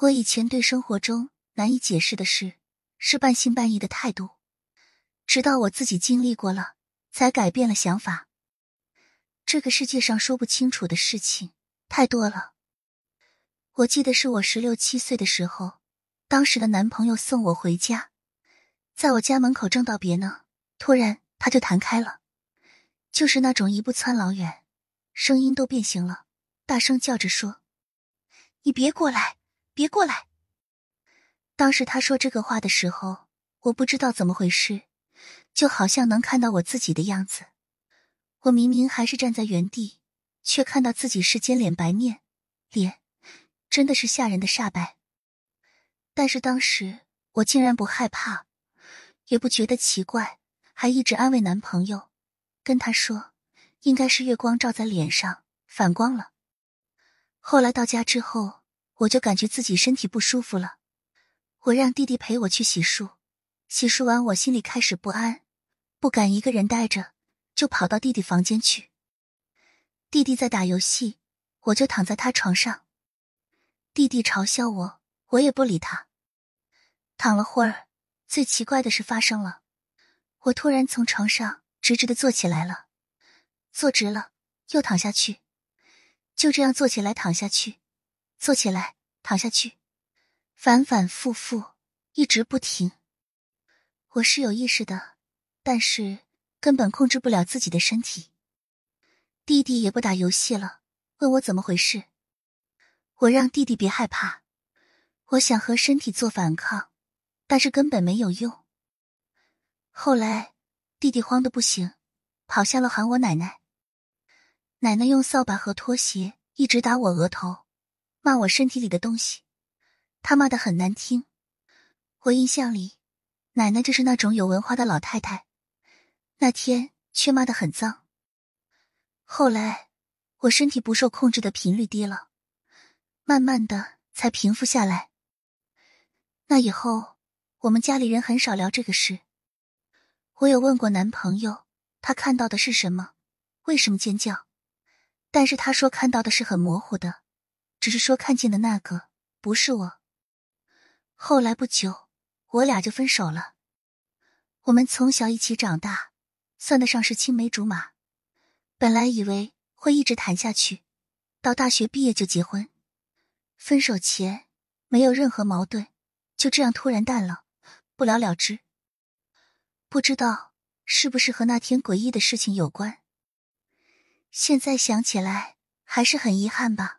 我以前对生活中难以解释的事是半信半疑的态度，直到我自己经历过了，才改变了想法。这个世界上说不清楚的事情太多了。我记得是我十六七岁的时候，当时的男朋友送我回家，在我家门口正道别呢，突然他就弹开了，就是那种一步窜老远，声音都变形了，大声叫着说：“你别过来，别过来！”当时他说这个话的时候，我不知道怎么回事，就好像能看到我自己的样子。我明明还是站在原地，却看到自己是尖脸白面，脸。真的是吓人的煞白，但是当时我竟然不害怕，也不觉得奇怪，还一直安慰男朋友，跟他说应该是月光照在脸上反光了。后来到家之后，我就感觉自己身体不舒服了，我让弟弟陪我去洗漱，洗漱完我心里开始不安，不敢一个人待着，就跑到弟弟房间去。弟弟在打游戏，我就躺在他床上。弟弟嘲笑我，我也不理他。躺了会儿，最奇怪的事发生了，我突然从床上直直的坐起来了，坐直了又躺下去，就这样坐起来躺下去，坐起来躺下去，反反复复，一直不停。我是有意识的，但是根本控制不了自己的身体。弟弟也不打游戏了，问我怎么回事。我让弟弟别害怕，我想和身体做反抗，但是根本没有用。后来弟弟慌得不行，跑下楼喊我奶奶。奶奶用扫把和拖鞋一直打我额头，骂我身体里的东西，他骂的很难听。我印象里，奶奶就是那种有文化的老太太，那天却骂的很脏。后来我身体不受控制的频率低了。慢慢的才平复下来。那以后，我们家里人很少聊这个事。我有问过男朋友，他看到的是什么？为什么尖叫？但是他说看到的是很模糊的，只是说看见的那个不是我。后来不久，我俩就分手了。我们从小一起长大，算得上是青梅竹马。本来以为会一直谈下去，到大学毕业就结婚。分手前没有任何矛盾，就这样突然淡了，不了了之。不知道是不是和那天诡异的事情有关。现在想起来还是很遗憾吧。